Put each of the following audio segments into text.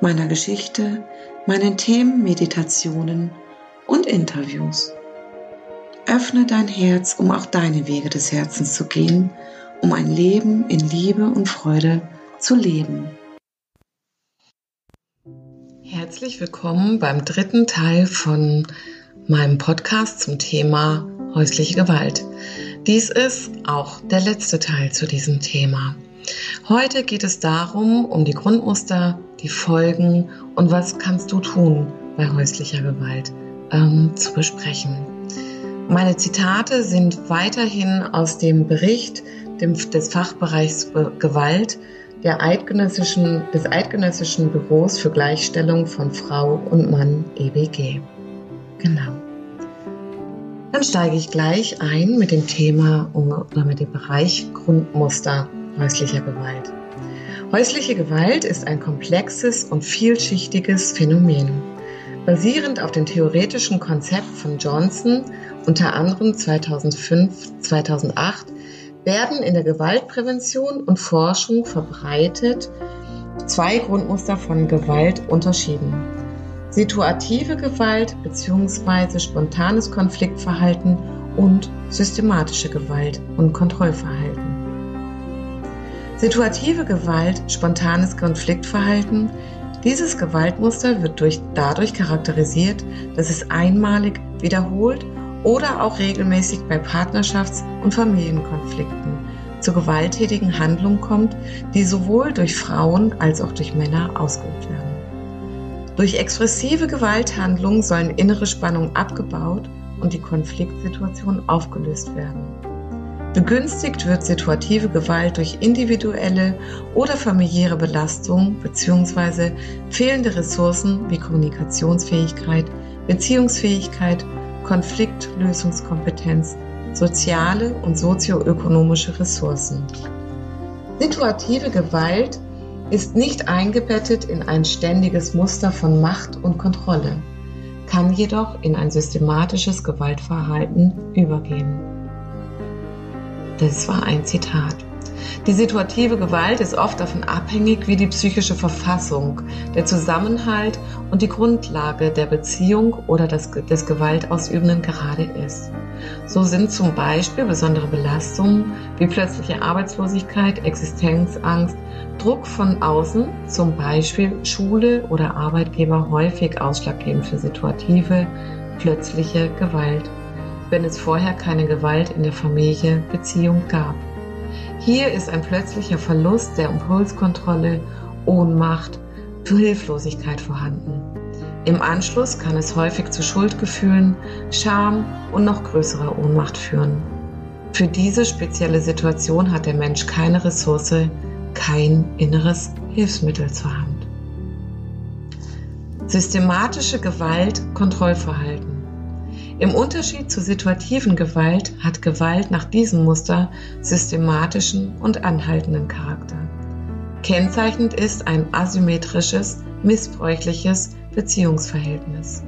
meiner Geschichte, meinen Themen, Meditationen und Interviews. Öffne dein Herz, um auch deine Wege des Herzens zu gehen, um ein Leben in Liebe und Freude zu leben. Herzlich willkommen beim dritten Teil von meinem Podcast zum Thema häusliche Gewalt. Dies ist auch der letzte Teil zu diesem Thema. Heute geht es darum, um die Grundmuster, die Folgen und was kannst du tun bei häuslicher Gewalt ähm, zu besprechen. Meine Zitate sind weiterhin aus dem Bericht dem, des Fachbereichs Gewalt der Eidgenössischen, des Eidgenössischen Büros für Gleichstellung von Frau und Mann EBG. Genau. Dann steige ich gleich ein mit dem Thema oder mit dem Bereich Grundmuster häuslicher Gewalt. Häusliche Gewalt ist ein komplexes und vielschichtiges Phänomen. Basierend auf dem theoretischen Konzept von Johnson, unter anderem 2005-2008, werden in der Gewaltprävention und Forschung verbreitet zwei Grundmuster von Gewalt unterschieden. Situative Gewalt bzw. spontanes Konfliktverhalten und systematische Gewalt und Kontrollverhalten. Situative Gewalt, spontanes Konfliktverhalten. Dieses Gewaltmuster wird durch, dadurch charakterisiert, dass es einmalig, wiederholt oder auch regelmäßig bei Partnerschafts- und Familienkonflikten zu gewalttätigen Handlungen kommt, die sowohl durch Frauen als auch durch Männer ausgeübt werden. Durch expressive Gewalthandlungen sollen innere Spannungen abgebaut und die Konfliktsituation aufgelöst werden. Begünstigt wird situative Gewalt durch individuelle oder familiäre Belastung bzw. fehlende Ressourcen wie Kommunikationsfähigkeit, Beziehungsfähigkeit, Konfliktlösungskompetenz, soziale und sozioökonomische Ressourcen. Situative Gewalt ist nicht eingebettet in ein ständiges Muster von Macht und Kontrolle, kann jedoch in ein systematisches Gewaltverhalten übergehen. Das war ein Zitat. Die situative Gewalt ist oft davon abhängig, wie die psychische Verfassung, der Zusammenhalt und die Grundlage der Beziehung oder des, des Gewaltausübenden gerade ist. So sind zum Beispiel besondere Belastungen wie plötzliche Arbeitslosigkeit, Existenzangst, Druck von außen, zum Beispiel Schule oder Arbeitgeber häufig ausschlaggebend für situative, plötzliche Gewalt wenn es vorher keine Gewalt in der Familie, Beziehung gab. Hier ist ein plötzlicher Verlust der Impulskontrolle, Ohnmacht, Hilflosigkeit vorhanden. Im Anschluss kann es häufig zu Schuldgefühlen, Scham und noch größerer Ohnmacht führen. Für diese spezielle Situation hat der Mensch keine Ressource, kein inneres Hilfsmittel zur Hand. Systematische Gewalt, Kontrollverhalten. Im Unterschied zur situativen Gewalt hat Gewalt nach diesem Muster systematischen und anhaltenden Charakter. Kennzeichnend ist ein asymmetrisches, missbräuchliches Beziehungsverhältnis.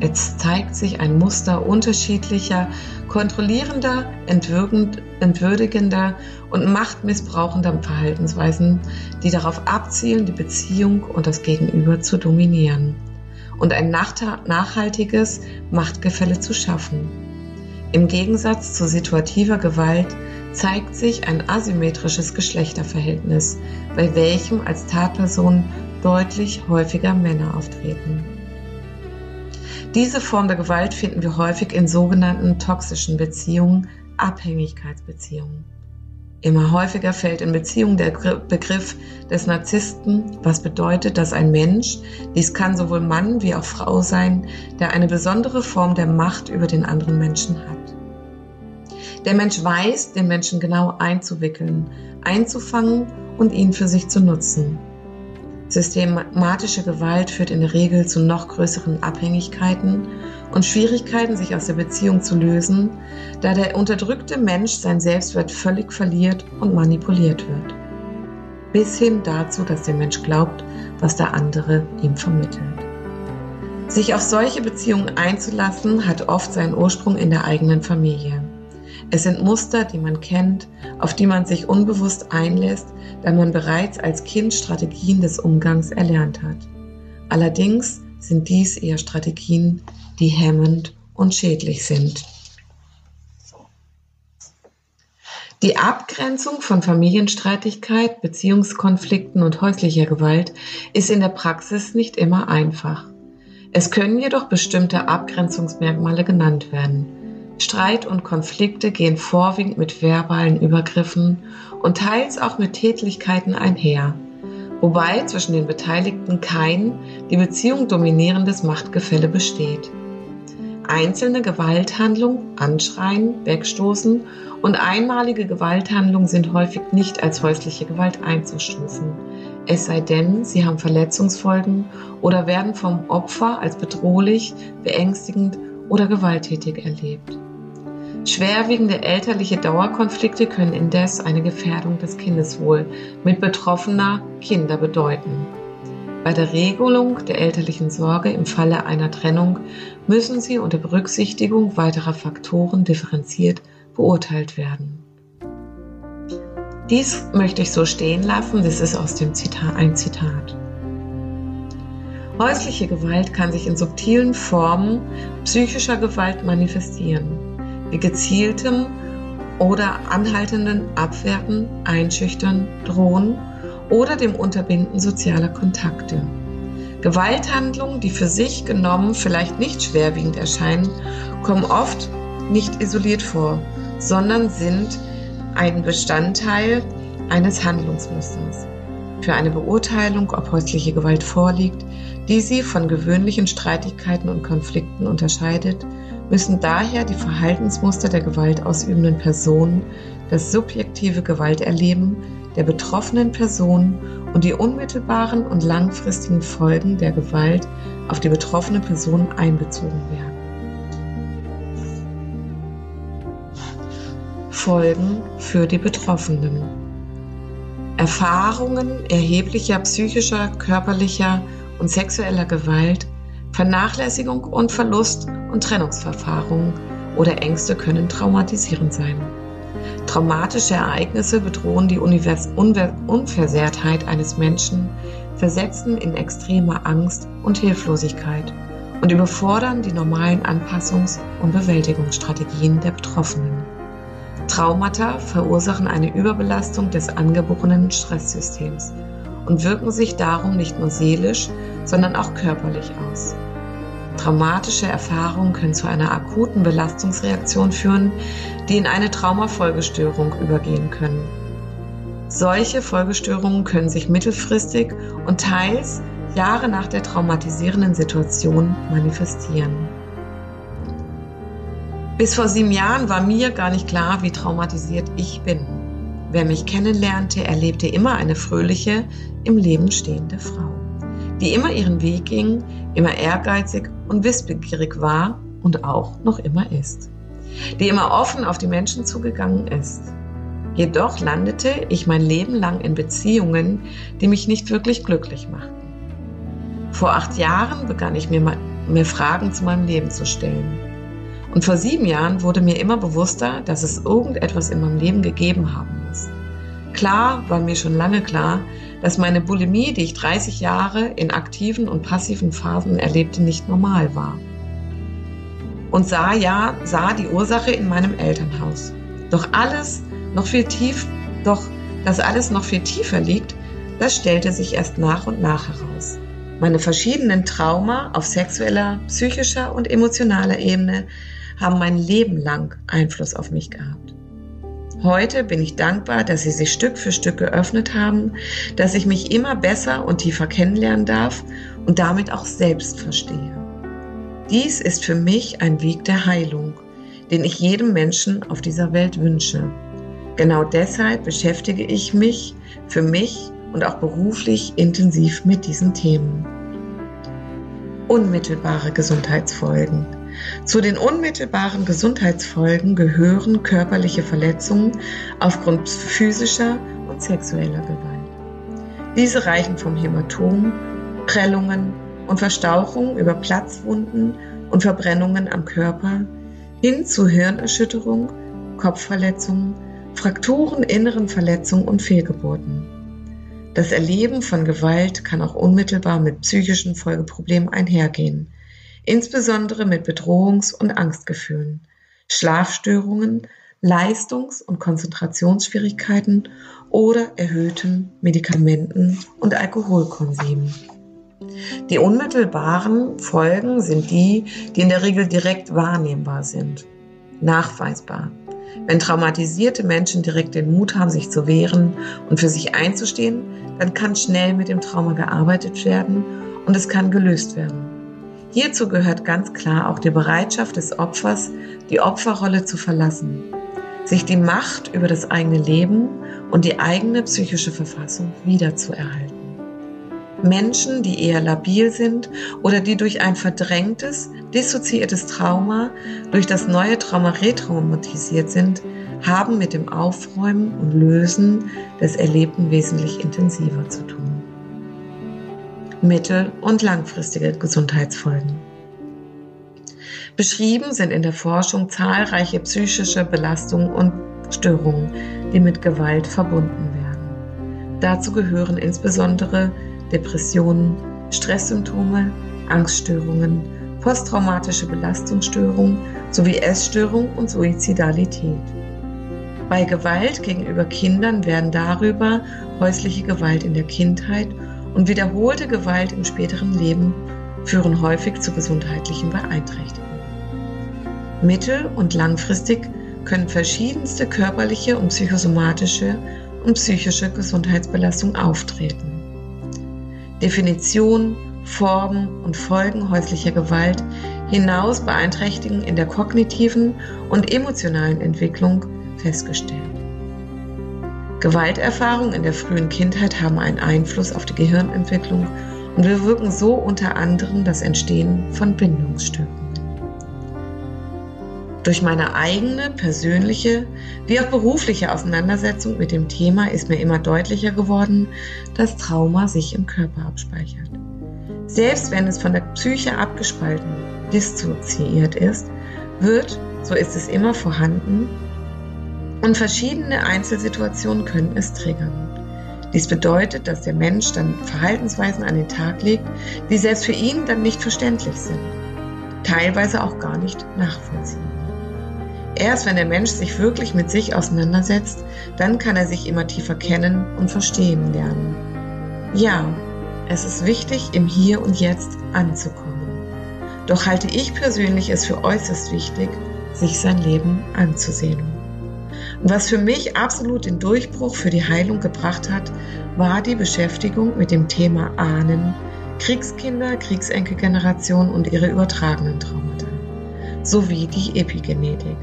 Es zeigt sich ein Muster unterschiedlicher, kontrollierender, entwürdigender und machtmissbrauchender Verhaltensweisen, die darauf abzielen, die Beziehung und das Gegenüber zu dominieren und ein nachhaltiges Machtgefälle zu schaffen. Im Gegensatz zu situativer Gewalt zeigt sich ein asymmetrisches Geschlechterverhältnis, bei welchem als Tatperson deutlich häufiger Männer auftreten. Diese Form der Gewalt finden wir häufig in sogenannten toxischen Beziehungen, Abhängigkeitsbeziehungen. Immer häufiger fällt in Beziehungen der Begriff des Narzissten, was bedeutet, dass ein Mensch, dies kann sowohl Mann wie auch Frau sein, der eine besondere Form der Macht über den anderen Menschen hat. Der Mensch weiß, den Menschen genau einzuwickeln, einzufangen und ihn für sich zu nutzen. Systematische Gewalt führt in der Regel zu noch größeren Abhängigkeiten und Schwierigkeiten, sich aus der Beziehung zu lösen, da der unterdrückte Mensch sein Selbstwert völlig verliert und manipuliert wird. Bis hin dazu, dass der Mensch glaubt, was der andere ihm vermittelt. Sich auf solche Beziehungen einzulassen, hat oft seinen Ursprung in der eigenen Familie. Es sind Muster, die man kennt, auf die man sich unbewusst einlässt, da man bereits als Kind Strategien des Umgangs erlernt hat. Allerdings sind dies eher Strategien, die hemmend und schädlich sind. Die Abgrenzung von Familienstreitigkeit, Beziehungskonflikten und häuslicher Gewalt ist in der Praxis nicht immer einfach. Es können jedoch bestimmte Abgrenzungsmerkmale genannt werden. Streit und Konflikte gehen vorwiegend mit verbalen Übergriffen und teils auch mit Tätlichkeiten einher, wobei zwischen den Beteiligten kein die Beziehung dominierendes Machtgefälle besteht. Einzelne Gewalthandlungen, Anschreien, Wegstoßen und einmalige Gewalthandlungen sind häufig nicht als häusliche Gewalt einzustufen, es sei denn, sie haben Verletzungsfolgen oder werden vom Opfer als bedrohlich, beängstigend oder gewalttätig erlebt. Schwerwiegende elterliche Dauerkonflikte können indes eine Gefährdung des Kindeswohl mit betroffener Kinder bedeuten. Bei der Regelung der elterlichen Sorge im Falle einer Trennung müssen sie unter Berücksichtigung weiterer Faktoren differenziert beurteilt werden. Dies möchte ich so stehen lassen, das ist aus dem Zitat ein Zitat. Häusliche Gewalt kann sich in subtilen Formen psychischer Gewalt manifestieren, gezieltem oder anhaltenden Abwerten, Einschüchtern, Drohen oder dem Unterbinden sozialer Kontakte. Gewalthandlungen, die für sich genommen vielleicht nicht schwerwiegend erscheinen, kommen oft nicht isoliert vor, sondern sind ein Bestandteil eines Handlungsmusters. Für eine Beurteilung, ob häusliche Gewalt vorliegt, die sie von gewöhnlichen Streitigkeiten und Konflikten unterscheidet, müssen daher die Verhaltensmuster der gewaltausübenden Person, das subjektive Gewalterleben der betroffenen Person und die unmittelbaren und langfristigen Folgen der Gewalt auf die betroffene Person einbezogen werden. Folgen für die Betroffenen. Erfahrungen erheblicher psychischer, körperlicher und sexueller Gewalt, Vernachlässigung und Verlust und Trennungsverfahren oder Ängste können traumatisierend sein. Traumatische Ereignisse bedrohen die Univers Unver Unversehrtheit eines Menschen, versetzen in extreme Angst und Hilflosigkeit und überfordern die normalen Anpassungs- und Bewältigungsstrategien der Betroffenen. Traumata verursachen eine Überbelastung des angeborenen Stresssystems und wirken sich darum nicht nur seelisch, sondern auch körperlich aus. Traumatische Erfahrungen können zu einer akuten Belastungsreaktion führen, die in eine Traumafolgestörung übergehen können. Solche Folgestörungen können sich mittelfristig und teils Jahre nach der traumatisierenden Situation manifestieren. Bis vor sieben Jahren war mir gar nicht klar, wie traumatisiert ich bin. Wer mich kennenlernte, erlebte immer eine fröhliche, im Leben stehende Frau, die immer ihren Weg ging, immer ehrgeizig und wissbegierig war und auch noch immer ist, die immer offen auf die Menschen zugegangen ist. Jedoch landete ich mein Leben lang in Beziehungen, die mich nicht wirklich glücklich machten. Vor acht Jahren begann ich mir, mir Fragen zu meinem Leben zu stellen. Und vor sieben Jahren wurde mir immer bewusster, dass es irgendetwas in meinem Leben gegeben haben muss. Klar war mir schon lange klar, dass meine Bulimie, die ich 30 Jahre in aktiven und passiven Phasen erlebte, nicht normal war. Und sah ja, sah die Ursache in meinem Elternhaus. Doch alles noch viel tief, doch dass alles noch viel tiefer liegt, das stellte sich erst nach und nach heraus. Meine verschiedenen Trauma auf sexueller, psychischer und emotionaler Ebene haben mein Leben lang Einfluss auf mich gehabt. Heute bin ich dankbar, dass sie sich Stück für Stück geöffnet haben, dass ich mich immer besser und tiefer kennenlernen darf und damit auch selbst verstehe. Dies ist für mich ein Weg der Heilung, den ich jedem Menschen auf dieser Welt wünsche. Genau deshalb beschäftige ich mich für mich und auch beruflich intensiv mit diesen Themen. Unmittelbare Gesundheitsfolgen. Zu den unmittelbaren Gesundheitsfolgen gehören körperliche Verletzungen aufgrund physischer und sexueller Gewalt. Diese reichen vom Hämatom, Prellungen und Verstauchungen über Platzwunden und Verbrennungen am Körper hin zu Hirnerschütterung, Kopfverletzungen, Frakturen, inneren Verletzungen und Fehlgeburten. Das Erleben von Gewalt kann auch unmittelbar mit psychischen Folgeproblemen einhergehen, insbesondere mit Bedrohungs- und Angstgefühlen, Schlafstörungen, Leistungs- und Konzentrationsschwierigkeiten oder erhöhtem Medikamenten- und Alkoholkonsum. Die unmittelbaren Folgen sind die, die in der Regel direkt wahrnehmbar sind, nachweisbar. Wenn traumatisierte Menschen direkt den Mut haben, sich zu wehren und für sich einzustehen, dann kann schnell mit dem Trauma gearbeitet werden und es kann gelöst werden. Hierzu gehört ganz klar auch die Bereitschaft des Opfers, die Opferrolle zu verlassen, sich die Macht über das eigene Leben und die eigene psychische Verfassung wiederzuerhalten. Menschen, die eher labil sind oder die durch ein verdrängtes, dissoziiertes Trauma, durch das neue Trauma retraumatisiert sind, haben mit dem Aufräumen und Lösen des Erlebten wesentlich intensiver zu tun. Mittel- und langfristige Gesundheitsfolgen. Beschrieben sind in der Forschung zahlreiche psychische Belastungen und Störungen, die mit Gewalt verbunden werden. Dazu gehören insbesondere Depressionen, Stresssymptome, Angststörungen, posttraumatische Belastungsstörungen sowie Essstörung und Suizidalität. Bei Gewalt gegenüber Kindern werden darüber häusliche Gewalt in der Kindheit und wiederholte Gewalt im späteren Leben führen häufig zu gesundheitlichen Beeinträchtigungen. Mittel- und langfristig können verschiedenste körperliche und psychosomatische und psychische Gesundheitsbelastungen auftreten. Definition, Formen und Folgen häuslicher Gewalt hinaus beeinträchtigen in der kognitiven und emotionalen Entwicklung festgestellt. Gewalterfahrungen in der frühen Kindheit haben einen Einfluss auf die Gehirnentwicklung und bewirken so unter anderem das Entstehen von Bindungsstörungen. Durch meine eigene persönliche wie auch berufliche Auseinandersetzung mit dem Thema ist mir immer deutlicher geworden, dass Trauma sich im Körper abspeichert. Selbst wenn es von der Psyche abgespalten, dissoziiert ist, wird, so ist es immer vorhanden und verschiedene Einzelsituationen können es triggern. Dies bedeutet, dass der Mensch dann Verhaltensweisen an den Tag legt, die selbst für ihn dann nicht verständlich sind, teilweise auch gar nicht nachvollziehbar. Erst wenn der Mensch sich wirklich mit sich auseinandersetzt, dann kann er sich immer tiefer kennen und verstehen lernen. Ja, es ist wichtig, im Hier und Jetzt anzukommen. Doch halte ich persönlich es für äußerst wichtig, sich sein Leben anzusehen. Und was für mich absolut den Durchbruch für die Heilung gebracht hat, war die Beschäftigung mit dem Thema Ahnen, Kriegskinder, Kriegsenkelgeneration und ihre übertragenen Traumata, sowie die Epigenetik.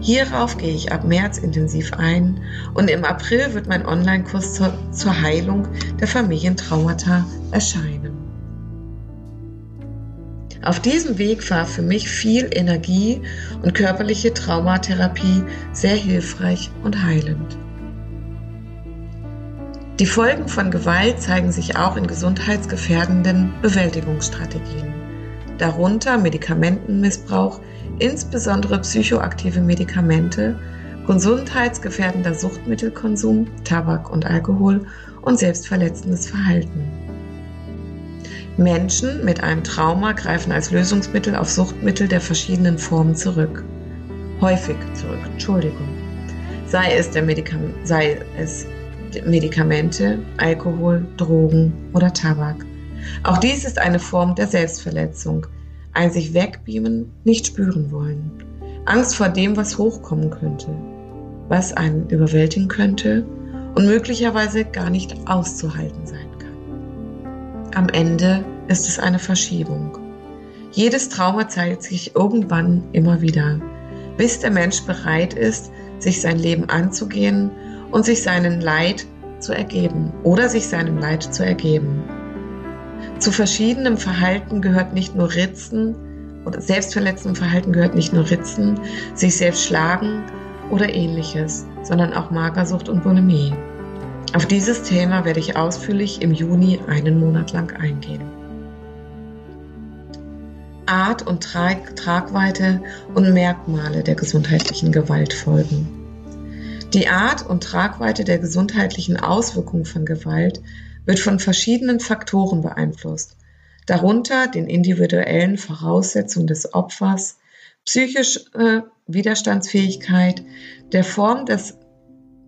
Hierauf gehe ich ab März intensiv ein und im April wird mein Online-Kurs zur, zur Heilung der Familientraumata erscheinen. Auf diesem Weg war für mich viel Energie und körperliche Traumatherapie sehr hilfreich und heilend. Die Folgen von Gewalt zeigen sich auch in gesundheitsgefährdenden Bewältigungsstrategien, darunter Medikamentenmissbrauch, insbesondere psychoaktive Medikamente, gesundheitsgefährdender Suchtmittelkonsum, Tabak und Alkohol und selbstverletzendes Verhalten. Menschen mit einem Trauma greifen als Lösungsmittel auf Suchtmittel der verschiedenen Formen zurück. Häufig zurück, Entschuldigung. Sei es, der Medikam sei es Medikamente, Alkohol, Drogen oder Tabak. Auch dies ist eine Form der Selbstverletzung, ein sich wegbeamen, nicht spüren wollen. Angst vor dem, was hochkommen könnte, was einen überwältigen könnte und möglicherweise gar nicht auszuhalten sein. Am Ende ist es eine Verschiebung. Jedes Trauma zeigt sich irgendwann immer wieder, bis der Mensch bereit ist, sich sein Leben anzugehen und sich seinen Leid zu ergeben oder sich seinem Leid zu ergeben. Zu verschiedenem Verhalten gehört nicht nur Ritzen oder selbstverletzendem Verhalten gehört nicht nur Ritzen, sich selbst schlagen oder ähnliches, sondern auch Magersucht und Bulimie. Auf dieses Thema werde ich ausführlich im Juni einen Monat lang eingehen. Art und Tragweite und Merkmale der gesundheitlichen Gewalt folgen. Die Art und Tragweite der gesundheitlichen Auswirkungen von Gewalt wird von verschiedenen Faktoren beeinflusst, darunter den individuellen Voraussetzungen des Opfers, psychische äh, Widerstandsfähigkeit, der Form, des,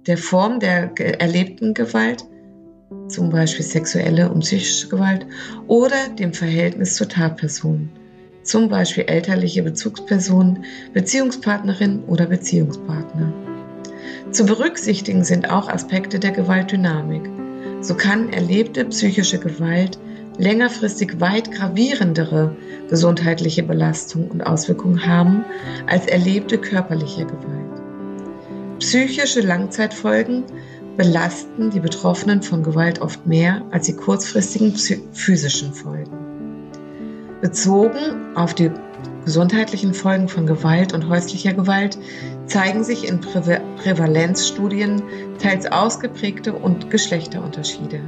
der Form der erlebten Gewalt, zum Beispiel sexuelle und psychische Gewalt, oder dem Verhältnis zur Tatperson, zum Beispiel elterliche Bezugsperson, Beziehungspartnerin oder Beziehungspartner. Zu berücksichtigen sind auch Aspekte der Gewaltdynamik. So kann erlebte psychische Gewalt längerfristig weit gravierendere gesundheitliche Belastungen und Auswirkungen haben als erlebte körperliche Gewalt. Psychische Langzeitfolgen belasten die Betroffenen von Gewalt oft mehr als die kurzfristigen physischen Folgen. Bezogen auf die gesundheitlichen Folgen von Gewalt und häuslicher Gewalt zeigen sich in Prä Prävalenzstudien teils ausgeprägte und Geschlechterunterschiede.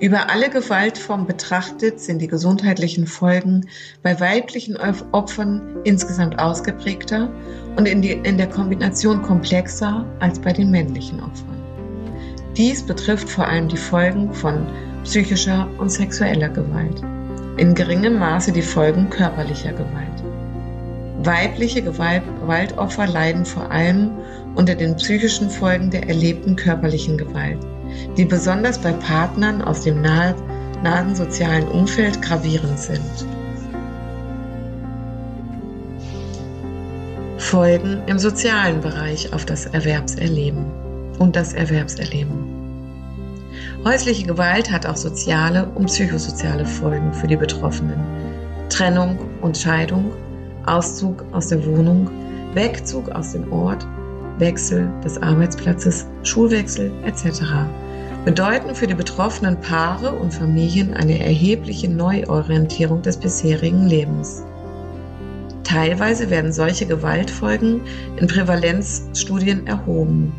Über alle Gewaltformen betrachtet sind die gesundheitlichen Folgen bei weiblichen Opfern insgesamt ausgeprägter und in, die, in der Kombination komplexer als bei den männlichen Opfern. Dies betrifft vor allem die Folgen von psychischer und sexueller Gewalt in geringem Maße die Folgen körperlicher Gewalt. Weibliche Gewalt, Gewaltopfer leiden vor allem unter den psychischen Folgen der erlebten körperlichen Gewalt, die besonders bei Partnern aus dem nahe, nahen sozialen Umfeld gravierend sind. Folgen im sozialen Bereich auf das Erwerbserleben und das Erwerbserleben. Häusliche Gewalt hat auch soziale und psychosoziale Folgen für die Betroffenen. Trennung und Scheidung, Auszug aus der Wohnung, Wegzug aus dem Ort, Wechsel des Arbeitsplatzes, Schulwechsel etc. bedeuten für die betroffenen Paare und Familien eine erhebliche Neuorientierung des bisherigen Lebens. Teilweise werden solche Gewaltfolgen in Prävalenzstudien erhoben.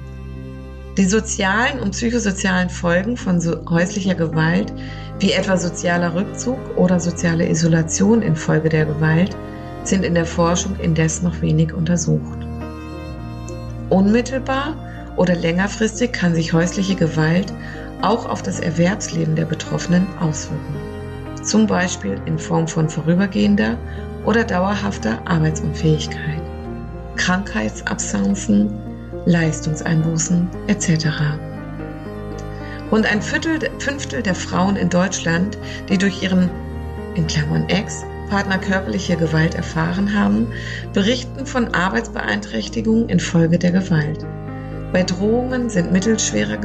Die sozialen und psychosozialen Folgen von so häuslicher Gewalt, wie etwa sozialer Rückzug oder soziale Isolation infolge der Gewalt, sind in der Forschung indes noch wenig untersucht. Unmittelbar oder längerfristig kann sich häusliche Gewalt auch auf das Erwerbsleben der Betroffenen auswirken, zum Beispiel in Form von vorübergehender oder dauerhafter Arbeitsunfähigkeit, Krankheitsabsenzen, Leistungseinbußen etc. Rund ein Viertel, Fünftel der Frauen in Deutschland, die durch ihren in Klammern Ex Partner körperliche Gewalt erfahren haben, berichten von Arbeitsbeeinträchtigungen infolge der Gewalt. Bei Drohungen sind mittelschwerer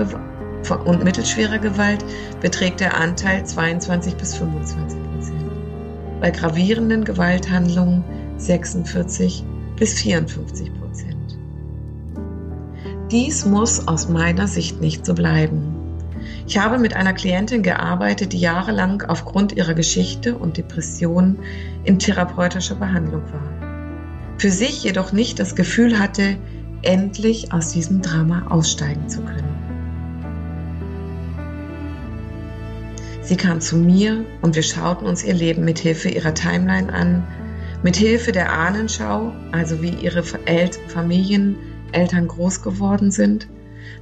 und mittelschwerer Gewalt beträgt der Anteil 22 bis 25 Prozent. Bei gravierenden Gewalthandlungen 46 bis 54 Prozent. Dies muss aus meiner Sicht nicht so bleiben. Ich habe mit einer Klientin gearbeitet, die jahrelang aufgrund ihrer Geschichte und Depression in therapeutischer Behandlung war. Für sich jedoch nicht das Gefühl hatte, endlich aus diesem Drama aussteigen zu können. Sie kam zu mir und wir schauten uns ihr Leben mit Hilfe ihrer Timeline an, mit Hilfe der Ahnenschau, also wie ihre Familien Eltern groß geworden sind.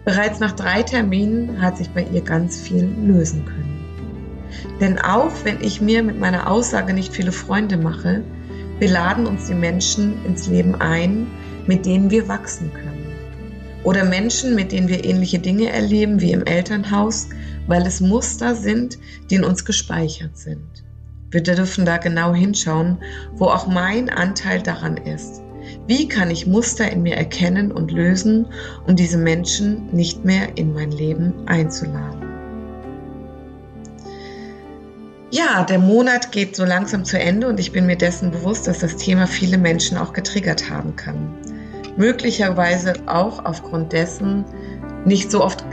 Bereits nach drei Terminen hat sich bei ihr ganz viel lösen können. Denn auch wenn ich mir mit meiner Aussage nicht viele Freunde mache, wir laden uns die Menschen ins Leben ein, mit denen wir wachsen können. Oder Menschen, mit denen wir ähnliche Dinge erleben wie im Elternhaus, weil es Muster sind, die in uns gespeichert sind. Wir dürfen da genau hinschauen, wo auch mein Anteil daran ist. Wie kann ich Muster in mir erkennen und lösen, um diese Menschen nicht mehr in mein Leben einzuladen? Ja, der Monat geht so langsam zu Ende und ich bin mir dessen bewusst, dass das Thema viele Menschen auch getriggert haben kann. Möglicherweise auch aufgrund dessen, nicht so oft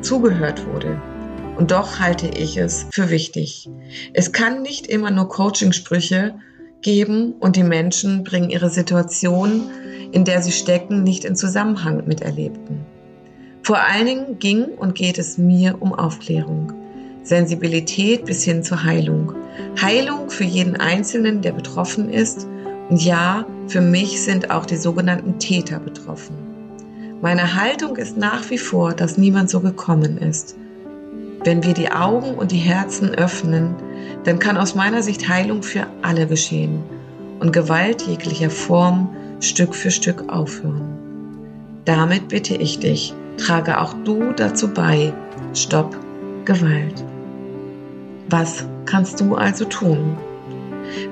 zugehört wurde. Und doch halte ich es für wichtig. Es kann nicht immer nur Coachingsprüche geben und die Menschen bringen ihre Situation, in der sie stecken, nicht in Zusammenhang mit Erlebten. Vor allen Dingen ging und geht es mir um Aufklärung, Sensibilität bis hin zur Heilung. Heilung für jeden Einzelnen, der betroffen ist. Und ja, für mich sind auch die sogenannten Täter betroffen. Meine Haltung ist nach wie vor, dass niemand so gekommen ist. Wenn wir die Augen und die Herzen öffnen, dann kann aus meiner Sicht Heilung für alle geschehen und Gewalt jeglicher Form Stück für Stück aufhören. Damit bitte ich dich, trage auch du dazu bei. Stopp Gewalt. Was kannst du also tun?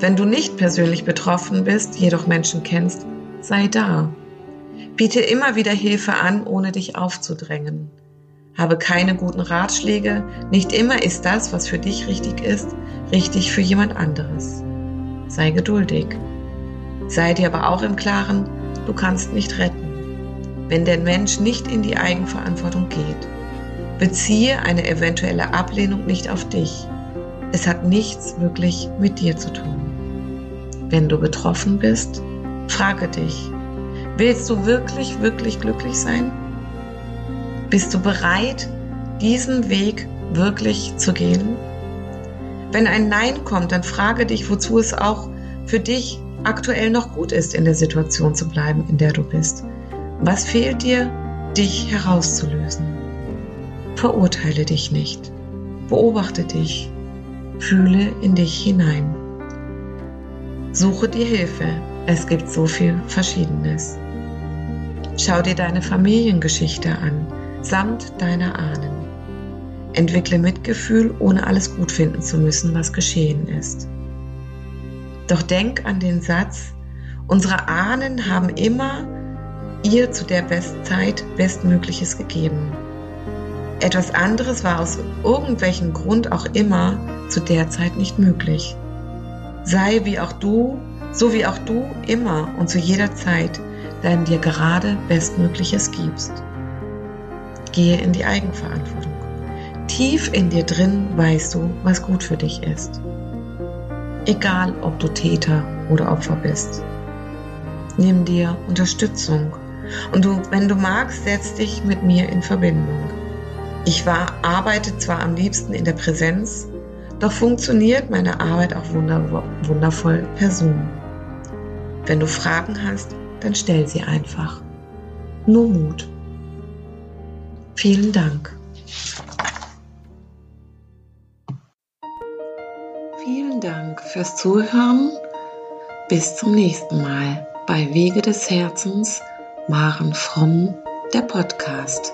Wenn du nicht persönlich betroffen bist, jedoch Menschen kennst, sei da. Biete immer wieder Hilfe an, ohne dich aufzudrängen. Habe keine guten Ratschläge. Nicht immer ist das, was für dich richtig ist, richtig für jemand anderes. Sei geduldig. Sei dir aber auch im Klaren, du kannst nicht retten. Wenn der Mensch nicht in die Eigenverantwortung geht, beziehe eine eventuelle Ablehnung nicht auf dich. Es hat nichts wirklich mit dir zu tun. Wenn du betroffen bist, frage dich, willst du wirklich, wirklich glücklich sein? Bist du bereit, diesen Weg wirklich zu gehen? Wenn ein Nein kommt, dann frage dich, wozu es auch für dich aktuell noch gut ist, in der Situation zu bleiben, in der du bist. Was fehlt dir, dich herauszulösen? Verurteile dich nicht. Beobachte dich. Fühle in dich hinein. Suche dir Hilfe. Es gibt so viel Verschiedenes. Schau dir deine Familiengeschichte an samt deiner Ahnen. Entwickle Mitgefühl, ohne alles gut finden zu müssen, was geschehen ist. Doch denk an den Satz, unsere Ahnen haben immer ihr zu der Bestzeit Bestmögliches gegeben. Etwas anderes war aus irgendwelchem Grund auch immer zu der Zeit nicht möglich. Sei wie auch du, so wie auch du immer und zu jeder Zeit dein dir gerade Bestmögliches gibst. Gehe in die Eigenverantwortung. Tief in dir drin weißt du, was gut für dich ist. Egal, ob du Täter oder Opfer bist. Nimm dir Unterstützung und du, wenn du magst, setz dich mit mir in Verbindung. Ich war, arbeite zwar am liebsten in der Präsenz, doch funktioniert meine Arbeit auch wundervoll per Zoom. Wenn du Fragen hast, dann stell sie einfach. Nur Mut. Vielen Dank. Vielen Dank fürs Zuhören. Bis zum nächsten Mal bei Wege des Herzens, Maren Fromm, der Podcast.